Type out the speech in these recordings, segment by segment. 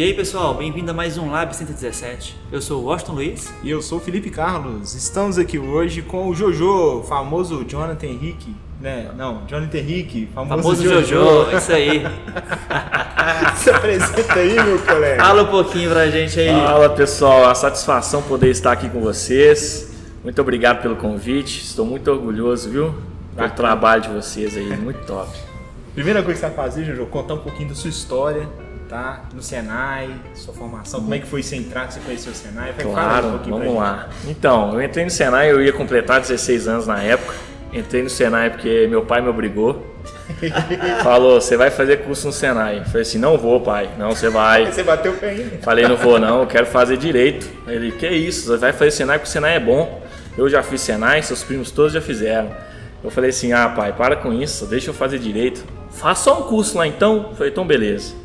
E aí pessoal, bem-vindo a mais um Lab 117. Eu sou o Washington Luiz. E eu sou o Felipe Carlos. Estamos aqui hoje com o Jojo, famoso Jonathan Henrique. Né? Não, Jonathan Henrique, famoso, Famoso Jojo. Jojo, isso aí. Se apresenta aí, meu colega. Fala um pouquinho pra gente aí. Fala pessoal, a satisfação poder estar aqui com vocês. Muito obrigado pelo convite. Estou muito orgulhoso, viu? Bacana. trabalho de vocês aí, muito top. Primeira coisa que você vai fazer, Jojo, contar um pouquinho da sua história, tá? No Senai, sua formação, como é que foi você entrar, que você conheceu o Senai? Um Claro, pra vamos lá. Então, eu entrei no Senai, eu ia completar 16 anos na época. Entrei no Senai porque meu pai me obrigou. Falou, você vai fazer curso no Senai. Eu falei assim, não vou, pai. Não, você vai. Você bateu o pé ainda. Falei, não vou não, eu quero fazer direito. Ele, que isso, você vai fazer Senai porque o Senai é bom. Eu já fiz Senai, seus primos todos já fizeram. Eu falei assim, ah pai, para com isso, deixa eu fazer direito. Faça só um curso lá então. Eu falei, então beleza.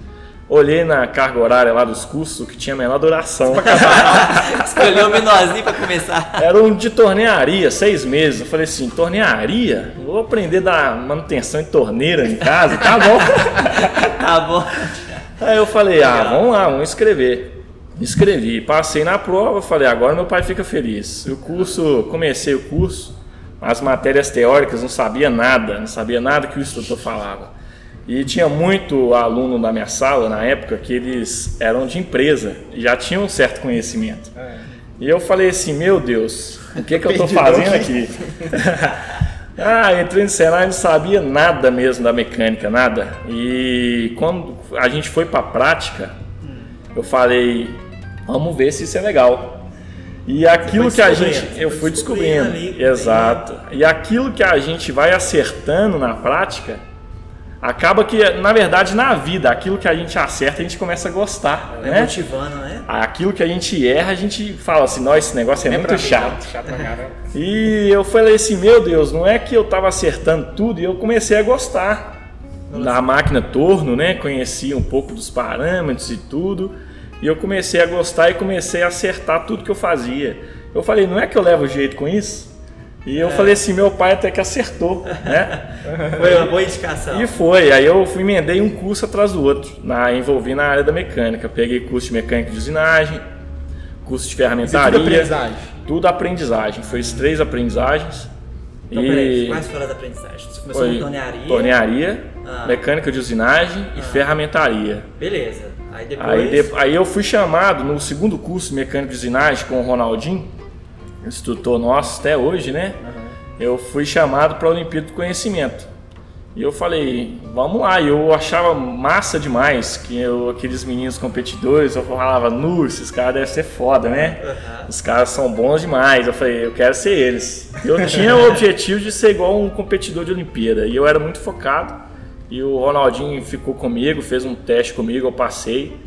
Olhei na carga horária lá dos cursos, que tinha a menor duração. Escolheu o menorzinho pra começar. Era um de tornearia, seis meses. Eu falei assim, tornearia? Vou aprender a dar manutenção em torneira em casa, tá bom. Tá bom. Aí eu falei, ah, vamos lá, vamos escrever. Escrevi, passei na prova, falei, agora meu pai fica feliz. O curso, comecei o curso, as matérias teóricas não sabia nada, não sabia nada que o instrutor falava. E tinha muito aluno da minha sala na época que eles eram de empresa, já tinham um certo conhecimento. E eu falei assim, meu Deus, o que, que eu estou fazendo aqui. ah, entrei no Senai e não sabia nada mesmo da mecânica, nada. E quando a gente foi para a prática, eu falei, vamos ver se isso é legal. E aquilo que a gente. Eu fui descobrindo descobrindo. ali, exato. E aquilo que a gente vai acertando na prática, acaba que, na verdade, na vida, aquilo que a gente acerta, a gente começa a gostar. Vai né? motivando, né? Aquilo que a gente erra, a gente fala assim, nossa, esse negócio é, É muito mim, chato. Chato pra caramba. E eu falei assim, meu Deus, não é que eu estava acertando tudo e eu comecei a gostar da máquina torno, né? Conheci um pouco dos parâmetros e tudo. E eu comecei a gostar e comecei a acertar tudo que eu fazia. Eu falei, não é que eu levo jeito com isso? E eu falei assim, meu pai até que acertou, né? Foi uma boa indicação. E foi, aí eu fui emendei um curso atrás do outro, na, envolvi na área da mecânica. Peguei curso de mecânica de usinagem, curso de é ferramentaria. tudo aprendizagem. Tudo aprendizagem. Foi três aprendizagens. Então, e peraí, quais foram as aprendizagens? Você começou foi com tornearia. tornearia, Ah. mecânica de usinagem e ferramentaria. Beleza. Aí depois. Aí, de- aí eu fui chamado no segundo curso de mecânica de usinagem com o Ronaldinho, instrutor nosso até hoje, né? Eu fui chamado para a Olimpíada do Conhecimento. E eu falei, vamos lá. E eu achava massa demais que eu, aqueles meninos competidores, eu falava, nu, esses caras devem ser foda, né? Aham. Os caras são bons demais. Eu falei, eu quero ser eles. Eu tinha o objetivo de ser igual um competidor de Olimpíada. E eu era muito focado. E o Ronaldinho ficou comigo, fez um teste comigo, eu passei.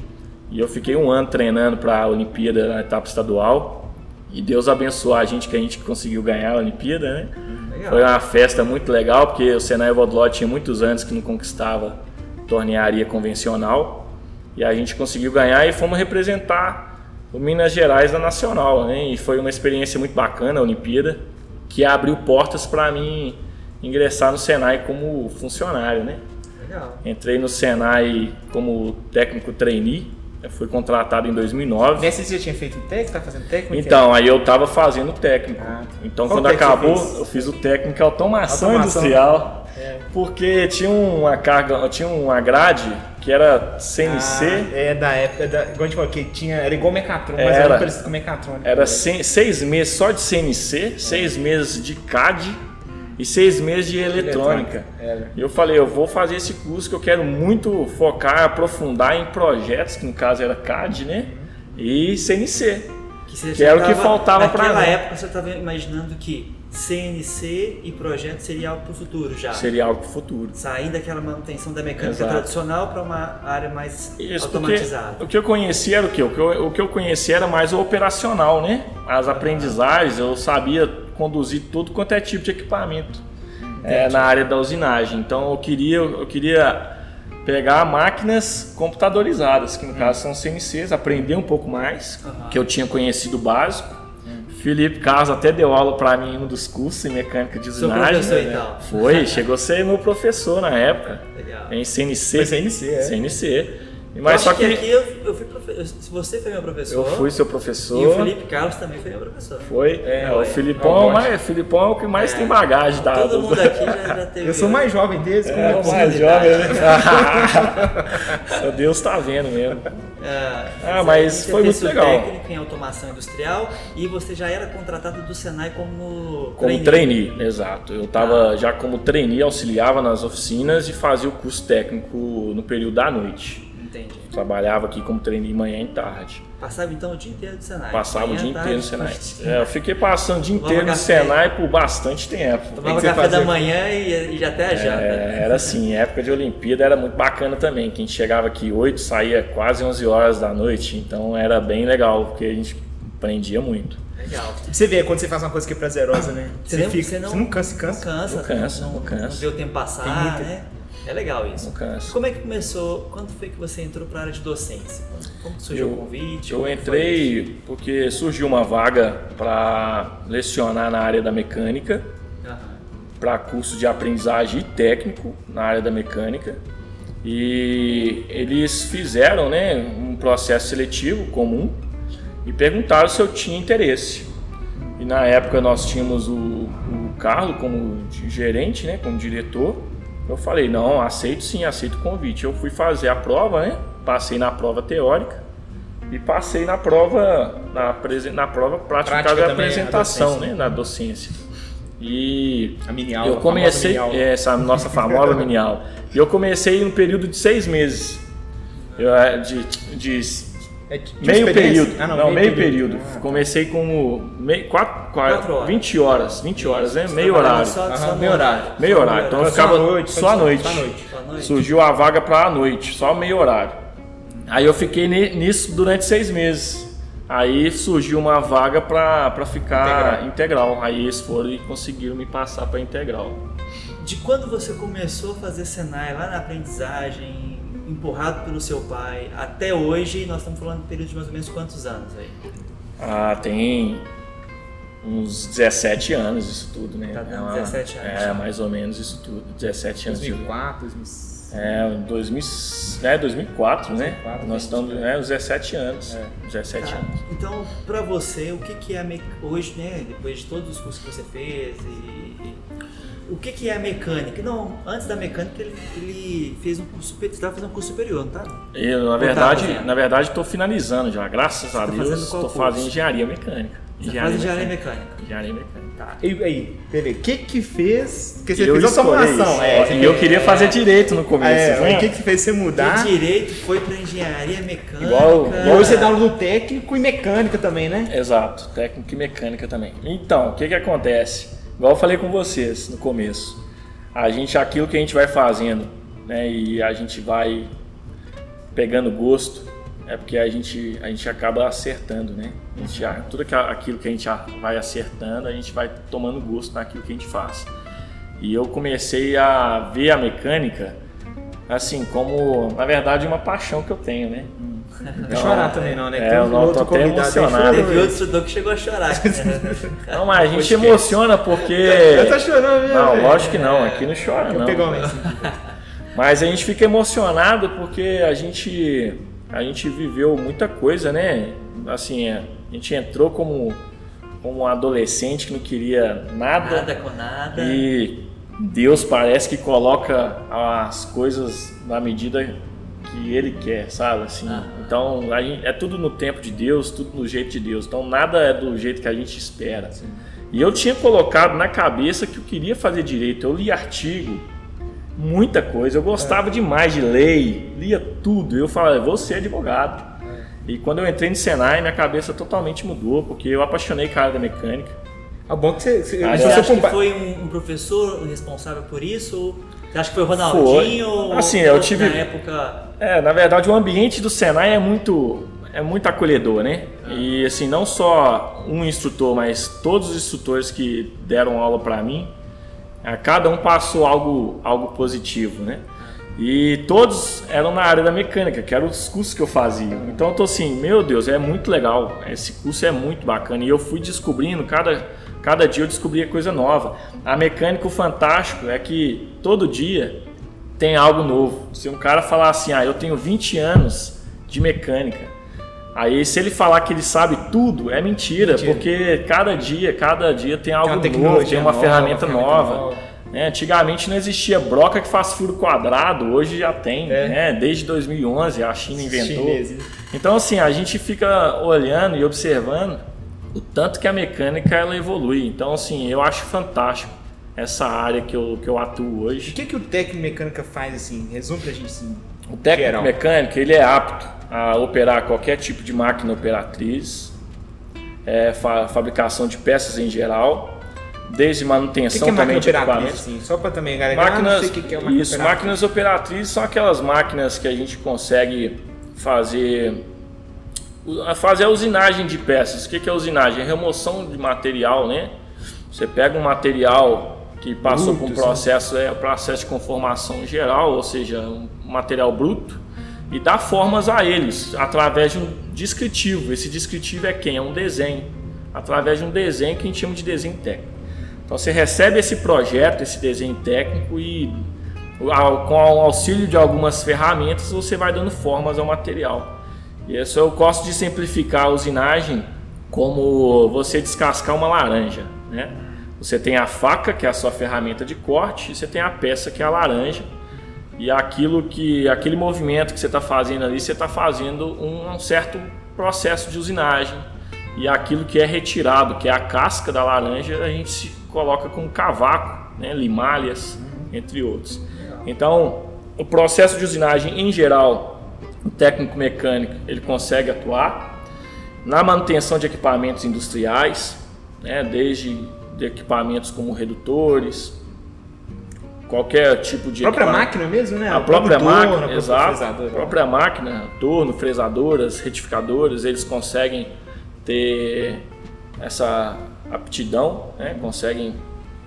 E eu fiquei um ano treinando para a Olimpíada na etapa estadual. E Deus abençoou a gente que a gente conseguiu ganhar a Olimpíada, né? Legal. Foi uma festa muito legal, porque o Senai Vodlot tinha muitos anos que não conquistava tornearia convencional. E a gente conseguiu ganhar e fomos representar o Minas Gerais na Nacional, né? E foi uma experiência muito bacana a Olimpíada, que abriu portas para mim ingressar no Senai como funcionário, né? Legal. Entrei no Senai como técnico trainee, eu fui contratado em 2009. Nessa você já tinha feito técnico? Tá fazendo técnico? É Então, aí eu tava fazendo técnico. Ah, tá. Então, Qual quando acabou, eu fiz o técnico automação, Automação. industrial. É. Porque tinha uma carga, tinha uma grade que era CNC, Ah, é da época, da, igual a gente falou, que tinha, era igual Mecatrônico, mas Era. parecido com Mecatrônico. era se- seis meses só de CNC, seis meses de CAD e seis meses de eletrônica. Era. E eu falei, eu vou fazer esse curso que eu quero muito focar, aprofundar em projetos, que no caso era CAD, né? E CNC. Que já era o que tava- faltava Naquela mim. época você estava imaginando que CNC e projeto seria algo para o futuro já. Seria algo pro futuro. Sair daquela manutenção da mecânica Exato. tradicional para uma área mais Isso, automatizada. o que eu conhecia era o quê? O que eu, o que eu conhecia era mais o operacional, né? As aprendizagens, eu sabia conduzir tudo quanto é tipo de equipamento é, na área da usinagem. Então eu queria, eu queria pegar máquinas computadorizadas, que no caso são CNCs, aprender um pouco mais, Aham. que eu tinha conhecido básico. Felipe Carlos até deu aula para mim em um dos cursos em mecânica de usinagem. né? então. Foi, chegou a ser meu professor na época Legal. em CNC. Foi CNC, é. CNC. Mas eu só que, aqui eu, eu fui profe... você foi meu professor. eu fui seu professor. E o Felipe Carlos também foi meu professor. Foi, é, É, o ué. Filipão, Não, mas, Filipão é o que mais É. tem bagagem da. Todo mundo aqui já, já teve. Eu sou mais jovem deles, como É, é o mais jovem, né? Deus tá vendo mesmo. É, Ah, mas você foi muito legal. técnico em automação industrial e você já era contratado do Senai como Como trainee, exato. Eu estava já como trainee, auxiliava nas oficinas e fazia o curso técnico no período da noite. Trabalhava aqui como trainee manhã e tarde. Passava então o dia inteiro no Senai. Passava o Manhã, dia tarde, inteiro no Senai. É, eu fiquei passando o dia inteiro no café. Senai por bastante tempo. Tomava você café da fazia? manhã e, e já até a janta. É, era assim, época de Olimpíada era muito bacana também. Que a gente chegava aqui 8, saía quase 11 horas da noite, então era bem legal, porque a gente aprendia muito. Legal. Você vê quando você faz uma coisa que é prazerosa, né? Você, não, fica, você não, você não cansa, cansa. Não cansa, Não cansa, não, não cansa. não vê o tempo passar, Tem muita- né? É legal isso. Como é que começou? Quando foi que você entrou para a área de docência? Como surgiu Eu- o convite? Eu entrei porque surgiu uma vaga para lecionar na área da mecânica? Aham. para curso de aprendizagem e técnico na área da mecânica. E eles fizeram né, um processo seletivo comum e perguntaram se eu tinha interesse. E na época nós tínhamos o, o Carlos como gerente, né, como diretor. Eu falei, não, aceito sim, aceito o convite. Eu fui fazer a prova, né? Passei na prova teórica e passei na prova na, na prova prática, Prática da também, a apresentação, docência. né, na docência. E A mini aula, eu comecei mini aula. essa nossa famosa mini aula. E eu comecei um período de seis meses. Eu, é, de, de É meio período. Ah, não, meio, período. Ah, Comecei com meio, quatro, Quatro horas. 20 horas. 20 horas, né? Meio horário. Só, só meio horário. Meio horário. Então eu ficava só à noite. Só à noite. Noite. Surgiu a vaga para a noite, só meio horário. Aí eu fiquei ni- nisso durante seis meses. Aí surgiu uma vaga para ficar integral. Aí eles foram e conseguiram me passar para integral. De quando você começou a fazer Senai lá na aprendizagem, empurrado pelo seu pai, até hoje, nós estamos falando de período de mais ou menos quantos anos aí? Ah, tem uns 17 anos isso tudo, né? Tá dando É uma- 17 anos. É, mais ou menos isso tudo. 17 anos de 2004, 2005. É, 2000, é 2004, né? 2004, Nós estamos, é, uns 17 anos. É. 17 Tá. anos. Então, pra você, o que, que é hoje, né? Depois de todos os cursos que você fez e, e- o que, que é a mecânica? Não, antes da mecânica ele, ele fez um curso superior. Você estava fazendo um curso superior, não tá? Eu, na tá verdade, fazendo? na verdade, estou finalizando já. Graças a tá Deus, estou fazendo engenharia mecânica. Você faz engenharia mecânica. Engenharia mecânica. Tá. E aí, peraí, o que que fez? Porque você eu fez a escolhi formação. É, e eu queria fazer direito no começo. É, né? o que que fez você mudar? De direito foi pra engenharia mecânica. Igual- E hoje você dá aula no técnico e mecânica também, né? Exato, técnica e mecânica também. Então, o que que acontece? Igual eu falei com vocês no começo. A gente, aquilo que a gente vai fazendo, né, e a gente vai pegando gosto, é porque a gente, a gente acaba acertando, né? A gente, tudo aquilo que a gente vai acertando, a gente vai tomando gosto naquilo que a gente faz. E eu comecei a ver a mecânica, assim, como, na verdade, uma paixão que eu tenho, né? Não chorar também não, né? É, Tem eu um não, outro tô até emocionado. Teve outro estudou que chegou a chorar. Não, mas a gente emociona porque. Eu tô chorando mesmo. Não, lógico que não, aqui não chora não. lenço. Mas a gente fica emocionado porque a gente a gente viveu muita coisa, né? Assim, a gente entrou como como um adolescente que não queria nada, Nada com nada. e Deus parece que coloca as coisas na medida que Ele quer, sabe? Assim, Aham. então a gente- é tudo no tempo de Deus, tudo no jeito de Deus. Então nada é do jeito que a gente espera. E eu tinha colocado na cabeça que eu queria fazer direito. Eu li artigo, muita coisa. Eu gostava demais de lei, lia tudo. Eu falava, vou ser advogado. E quando eu entrei no Senai, minha cabeça totalmente mudou, porque eu apaixonei cara da mecânica. É bom que você... você Ah, Você acha que compa- foi um, um professor responsável por isso? Ou Você acha que foi o Ronaldinho? Foi. ou- Assim, eu tive- Na época. É, na verdade, o ambiente do Senai é muito, é muito acolhedor, né? E assim, não só um instrutor, mas todos os instrutores que deram aula para mim, a cada um passou algo, algo positivo, né? E todos eram na área da mecânica, que eram os cursos que eu fazia. Então eu tô assim, meu Deus, é muito legal. Esse curso é muito bacana. E eu fui descobrindo, cada, cada dia eu descobria coisa nova. A mecânica, o fantástico é que todo dia tem algo novo. Se um cara falar assim, ah, eu tenho 20 anos de mecânica, aí se ele falar que ele sabe tudo, é mentira, Mentira. porque cada dia, cada dia tem algo uma novo, tem uma nova, ferramenta, uma nova. nova. né? antigamente não existia broca que faz furo quadrado, hoje já tem, É. né? desde 2011 a China inventou. Chineses. Então assim, a gente fica olhando e observando o tanto que a mecânica ela evolui. Então assim, eu acho fantástico essa área que eu, que eu atuo O hoje. que, que o técnico mecânica faz assim? Resume pra gente assim. O técnico geral. mecânico ele é apto a operar qualquer tipo de máquina operatriz, é, fa- fabricação de peças em geral, desde O que, manutenção que é também de equipamentos. Assim? Só pra também galera. Máquinas, não sei o que, que é uma máquina isso, operatriz. máquinas operatrizes são aquelas máquinas que a gente consegue fazer a fazer a usinagem de peças. O que é usinagem? É remoção de material, né? Você pega um material que passou por um processo, é, processo de conformação geral, ou seja, um material bruto, e dá formas a eles através de um descritivo. Esse descritivo é quem? É um desenho. Através de um desenho que a gente chama de desenho técnico. Então você recebe esse projeto, esse desenho técnico e com o auxílio de algumas ferramentas você vai dando formas ao material. Isso eu gosto de simplificar a usinagem como você descascar uma laranja, né? Você tem a faca, que é a sua ferramenta de corte, e você tem a peça, que é a laranja. E aquilo que aquele movimento que você está fazendo ali, você está fazendo um, um certo processo de usinagem. E aquilo que é retirado, que é a casca da laranja, a gente se coloca com cavaco, né, limalhas, entre outros. Então, o processo de usinagem em geral, o técnico mecânico ele consegue atuar na manutenção de equipamentos industriais, né, desde de equipamentos como redutores, qualquer tipo de A própria máquina mesmo, né? A O própria torno, máquina, a própria exato. A própria máquina, torno, fresadoras, retificadoras, eles conseguem ter essa aptidão, né? conseguem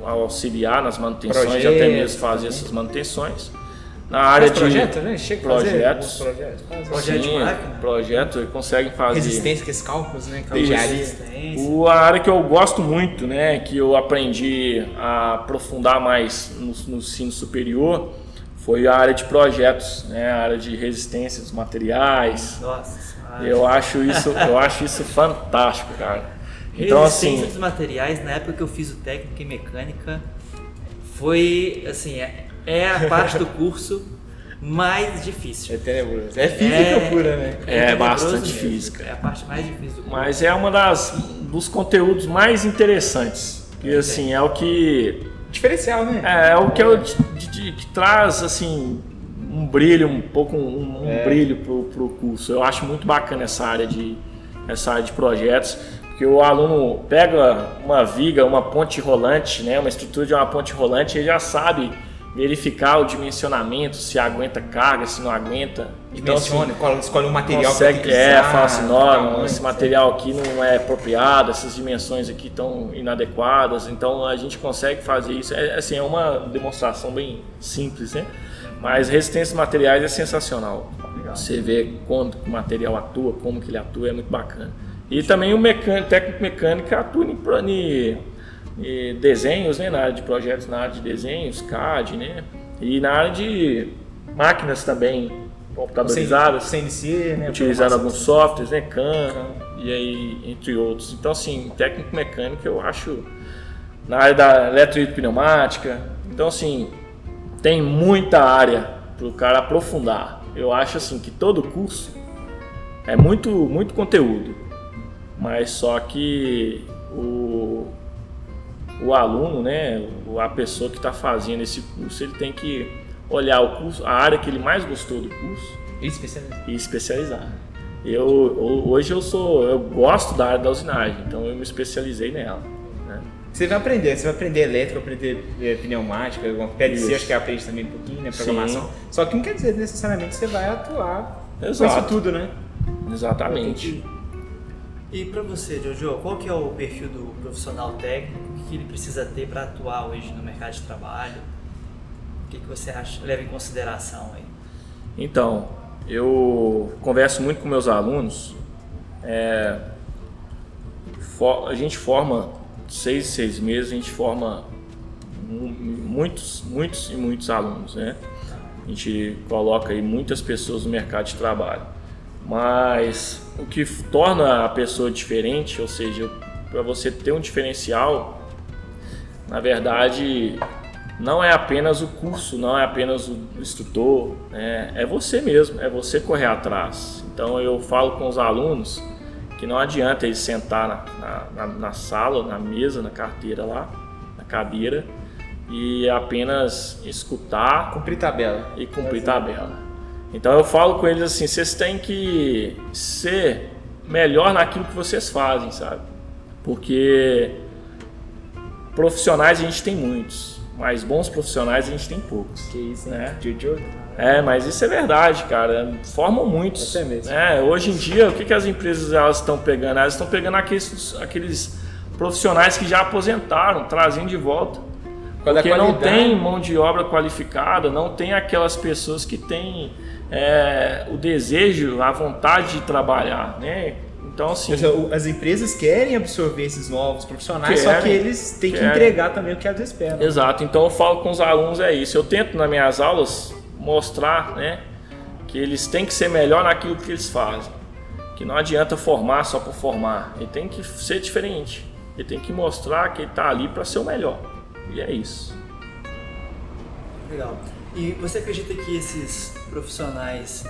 auxiliar nas manutenções e até mesmo fazer também. essas manutenções. Na área Faz de projeto, né? Chega projetos. projetos. Projeto de Sim, máquina. projeto, eles conseguem fazer. Resistência, que esses cálculos, né? Resistência. O, a área que eu gosto muito, né, que eu aprendi a aprofundar mais no, no ensino superior, foi a área de projetos, né, a área de resistência dos materiais. Nossa. Eu acho isso, eu acho isso fantástico, cara. Então Resistência assim, dos materiais, na época que eu fiz o técnico em mecânica, foi assim, é, é a parte do curso mais difícil. É tenebroso. É física pura, né? É tenebroso bastante mesmo. física. É a parte mais difícil do curso. mas é uma das dos conteúdos mais interessantes. E assim, é o que Diferencial, né? É, é o que, eu, de- de- que traz assim um brilho, um pouco um, um É. brilho pro, pro curso. Eu acho muito bacana essa área de essa área de projetos, porque o aluno pega uma viga, uma ponte rolante, né, uma estrutura de uma ponte rolante, ele já sabe verificar o dimensionamento, se aguenta carga, se não aguenta. Então, assim, escolhe um material que consegue, que é, usar, fala assim, não, esse material aqui não é apropriado, essas dimensões aqui estão inadequadas, então a gente consegue fazer isso. É, assim, é uma demonstração bem simples, né? Mas resistência de materiais é sensacional. Você vê quando o material atua, como que ele atua, é muito bacana. E também o mecânico, técnico mecânico atua em, desenhos, né? Na área de projetos, na área de desenhos, CAD, né? E na área de máquinas também, computadorizadas CNC, né? utilizando alguns softwares, né, CAN, e aí entre outros. Então assim, técnico mecânico eu acho na área da eletrohidropneumática. Então assim, tem muita área para o cara aprofundar. Eu acho assim que todo curso é muito muito conteúdo, mas só que o o aluno, né, a pessoa que está fazendo esse curso, ele tem que olhar o curso, a área que ele mais gostou do curso Especialista. e especializar. Eu ho- hoje eu sou eu gosto da área da usinagem, então eu me especializei nela. né? Você vai aprender, você vai aprender elétrica, vai aprender é, pneumática, alguma PLC, Isso. acho que aprende também um pouquinho, né? Sim. Programação. Só que não quer dizer necessariamente que você vai atuar com isso Exato. tudo, né? Exatamente. E para você, Jojo, qual que é o perfil do profissional técnico? Que ele precisa ter para atuar hoje no mercado de trabalho? O que, que você acha, leva em consideração aí? Então, eu converso muito com meus alunos. é, fo- a gente forma seis, seis meses, a gente forma mu- muitos, muitos e muitos alunos, né? A gente coloca aí muitas pessoas no mercado de trabalho. Mas o que torna a pessoa diferente, ou seja, para você ter um diferencial, na verdade, não é apenas o curso, não é apenas o instrutor, né? é você mesmo, é você correr atrás. Então eu falo com os alunos que não adianta eles sentar na, na, na sala, na mesa, na carteira lá, na cadeira e apenas escutar, cumprir tabela e cumprir tabela. Então eu falo com eles assim, vocês têm que ser melhor naquilo que vocês fazem, sabe? Porque profissionais a gente tem muitos mas bons profissionais a gente tem poucos. Que isso, né? Jojo. É, mas isso é verdade, cara. Formam muitos. É mesmo. É, hoje em dia, o que, que as empresas elas estão pegando? Elas estão pegando aqueles, aqueles profissionais que já aposentaram, trazendo de volta. Porque não tem mão de obra qualificada, não tem aquelas pessoas que têm é, o desejo, a vontade de trabalhar, né? Então, assim. As empresas querem absorver esses novos profissionais, querem, só que eles têm querem. que entregar também o que elas esperam. Exato. Então, eu falo com os alunos: é isso. Eu tento nas minhas aulas mostrar né, que eles têm que ser melhor naquilo que eles fazem. Que não adianta formar só por formar. Ele tem que ser diferente. Ele tem que mostrar que ele está ali para ser o melhor. E é isso. Legal. E você acredita que esses profissionais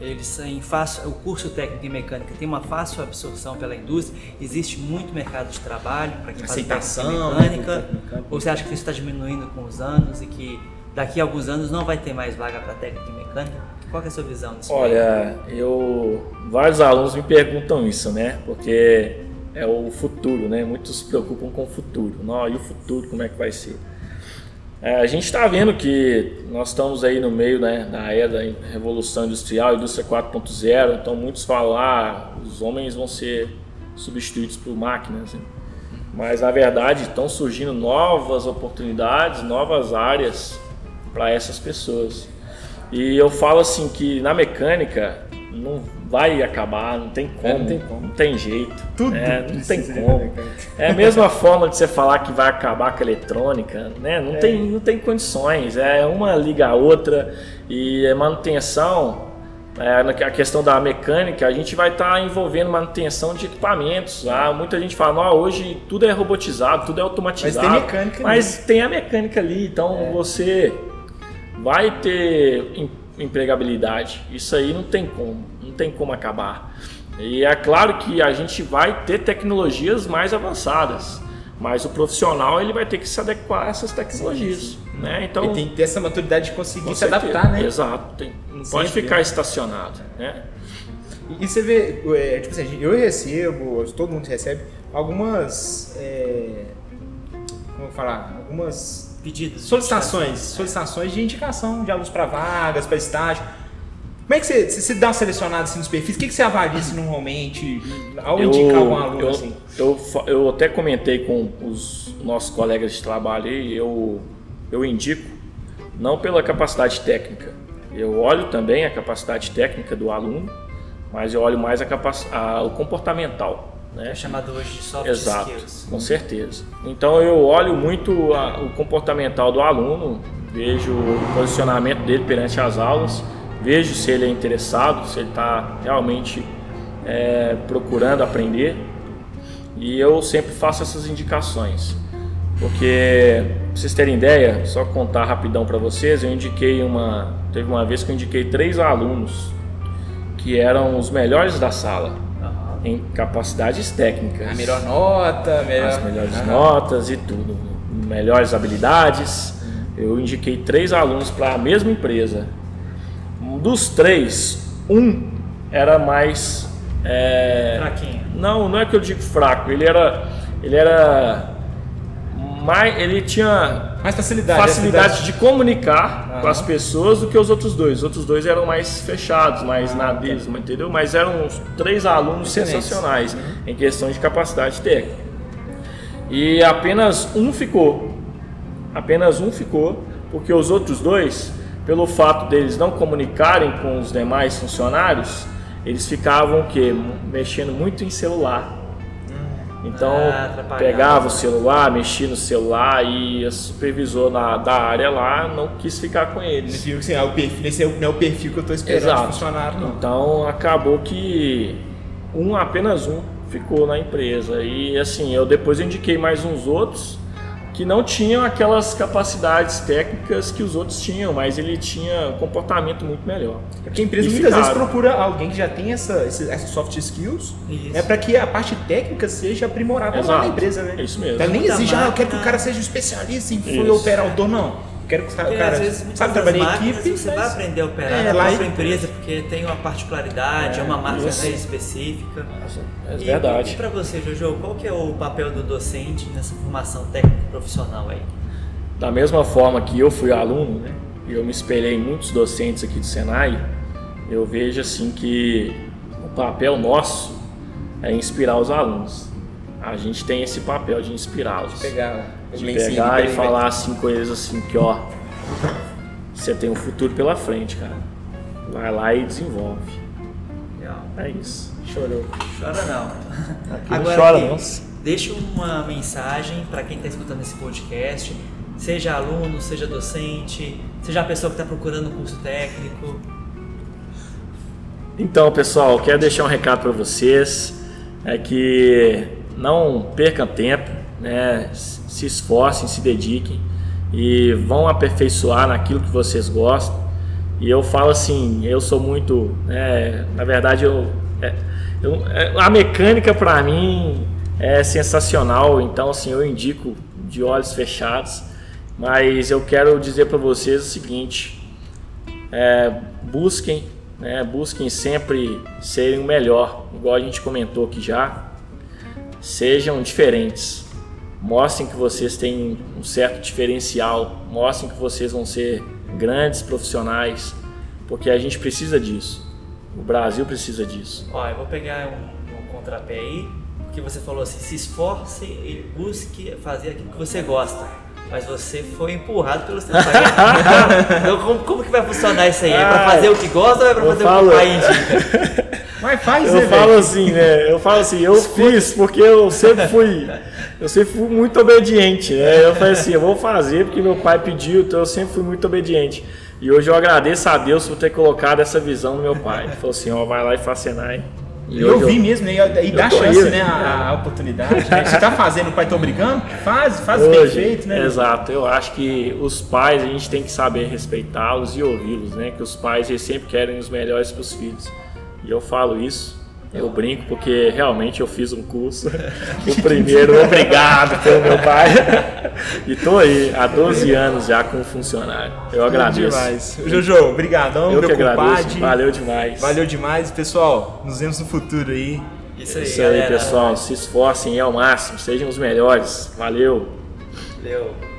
eles têm fácil, o curso técnico em mecânica tem uma fácil absorção pela indústria, existe muito mercado de trabalho para quem Aceitação, faz mecânica, mecânica, ou você acha que isso está diminuindo com os anos e que daqui a alguns anos não vai ter mais vaga para técnica em mecânica? Qual é a sua visão disso? Olha, eu vários alunos me perguntam isso, né? Porque é o futuro, né? Muitos se preocupam com o futuro. Não, e o futuro, como é que vai ser? É, a gente está vendo que nós estamos aí no meio né, da era da Revolução Industrial, Indústria 4.0, então muitos falam ah, os homens vão ser substituídos por máquinas. Né? Mas na verdade estão surgindo novas oportunidades, novas áreas para essas pessoas. E eu falo assim que na mecânica não vai acabar, não tem como, é, não, tem como. não tem jeito. Tudo é, não tem como. É a mesma forma de você falar que vai acabar com a eletrônica, né? Não, é. tem, não tem condições. É uma liga a outra e é manutenção. É, a questão da mecânica, a gente vai estar tá envolvendo manutenção de equipamentos. Ah, muita gente fala, não, hoje tudo é robotizado, tudo é automatizado. Mas tem mecânica Mas ali. tem a mecânica ali, então é. você vai ter empregabilidade. Isso aí não tem como, não tem como acabar. E é claro que a gente vai ter tecnologias mais avançadas, mas o profissional ele vai ter que se adequar a essas tecnologias, né? Então ele tem que ter essa maturidade de conseguir se adaptar, né? Exato, tem, não pode ficar estacionado, né? E, você vê, é, tipo assim, eu recebo, todo mundo recebe algumas, é, falar, algumas pedidos. Solicitações, solicitações de indicação de alunos para vagas, para estágio. Como é que você, você dá uma selecionada assim, nos perfis? O que, que você avalia assim, normalmente ao eu, indicar algum aluno? Eu, assim? eu, eu até comentei com os nossos colegas de trabalho e eu, eu indico, não pela capacidade técnica. Eu olho também a capacidade técnica do aluno, mas eu olho mais a, a o comportamental. Né? É chamado hoje de soft Exato, skills. com certeza. Então eu olho muito a, o comportamental do aluno, vejo o posicionamento dele perante as aulas, vejo se ele é interessado, se ele está realmente é, procurando aprender e eu sempre faço essas indicações. Porque, pra vocês terem ideia, só contar rapidão para vocês, eu indiquei uma. Teve uma vez que eu indiquei três alunos que eram os melhores da sala em capacidades técnicas. A melhor nota, melhor... as melhores uhum. notas e tudo, melhores habilidades. Eu indiquei três alunos para a mesma empresa. Dos três, um era mais é... fraquinho. Não, não é que eu digo fraco. Ele era, ele era mais, ele tinha mais facilidade, facilidade de comunicar com as pessoas do que os outros dois. Os outros dois eram mais fechados, mais ah, na tá. entendeu? Mas eram três alunos sensacionais uhum. em questão de capacidade técnica. E apenas um ficou. Apenas um ficou, porque os outros dois, pelo fato deles não comunicarem com os demais funcionários, eles ficavam o quê? Mexendo muito em celular Então, Ah, pegava o celular, mexia no celular e a supervisor na- da área lá não quis ficar com Ele eles. viu que assim, ah, o perfil, esse não é o perfil que eu tô esperando Exato. de funcionário, não. Então acabou que um, apenas um, ficou na empresa. E assim, eu depois indiquei mais uns outros que não tinham aquelas capacidades técnicas que os outros tinham, mas ele tinha um comportamento muito melhor. É porque a empresa E muitas vezes procura alguém que já tem essa, esse- essas soft skills, Isso. né, para que a parte técnica seja aprimorada lá na empresa, né? É isso mesmo. Ela nem Muita exige, ah, eu quero que o cara seja um especialista em foi operador, não. Quero que o Porque cara às vezes sabe trabalhar em equipe, você vai mas- aprender a operar É, na lá própria em- empresa porque tem uma particularidade, é, uma marca isso. né, específica. É E- verdade. E para você, Jojo, qual que é o papel do docente nessa formação técnica profissional aí? Da mesma forma que eu fui aluno, né, e eu me espelhei em muitos docentes aqui do Senai, eu vejo assim que o papel nosso é inspirar os alunos. A gente tem esse papel de inspirá-los. pegar, de pegar e falar assim coisas assim que ó, você tem um futuro pela frente, cara. Vai lá e desenvolve. Legal. É isso. Chorou. Chora não. Aqui não chora, aqui, não. Deixa uma mensagem para quem está escutando esse podcast, seja aluno, seja docente, seja a pessoa que está procurando um curso técnico. Então, pessoal, quero deixar um recado para vocês, é que não percam tempo, né? Se esforcem, se dediquem e vão aperfeiçoar naquilo que vocês gostam. E eu falo assim, eu sou muito, né, na verdade, eu, é, eu- é, a mecânica para mim é sensacional, então assim eu indico de olhos fechados. Mas eu quero dizer para vocês o seguinte: é, busquem, né, busquem sempre serem o melhor, igual a gente comentou aqui já. Sejam diferentes, mostrem que vocês têm um certo diferencial, mostrem que vocês vão ser grandes profissionais, porque a gente precisa disso. O Brasil precisa disso. Ó, eu vou pegar um, um contrapé aí, porque você falou assim, se esforce e busque fazer aquilo que você gosta. Mas você foi empurrado pelo seu pai. então como, como que vai funcionar isso aí? É pra Ah, fazer o que gosta ou é pra fazer falo- o que o pai indica? Mas faz, Eu né, falo assim, né? Eu falo assim, eu fiz porque eu sempre fui, eu sempre fui muito obediente, né? Eu falei assim, eu vou fazer porque meu pai pediu, então eu sempre fui muito obediente. E hoje eu agradeço a Deus por ter colocado essa visão no meu pai. Ele falou assim, ó, vai lá e faz Senai. E Eu vi mesmo, né? E dá chance, né? A, a oportunidade. Né? Você tá fazendo, o pai tá obrigando? Faz, faz bem Hoje, feito, né? Exato, eu acho que os pais a gente tem que saber respeitá-los e ouvi-los, né? Que os pais eles sempre querem os melhores para os filhos. E eu falo isso, eu brinco porque realmente eu fiz um curso, o primeiro, obrigado pelo meu pai. E tô aí há 12 anos já como funcionário. Eu agradeço. Demais. Jojo, obrigadão, Eu meu que agradeço. Valeu demais. Valeu demais, pessoal. Nos vemos no futuro aí. Isso aí, Isso aí, galera. pessoal. Se esforcem ao máximo, sejam os melhores. Valeu. Valeu.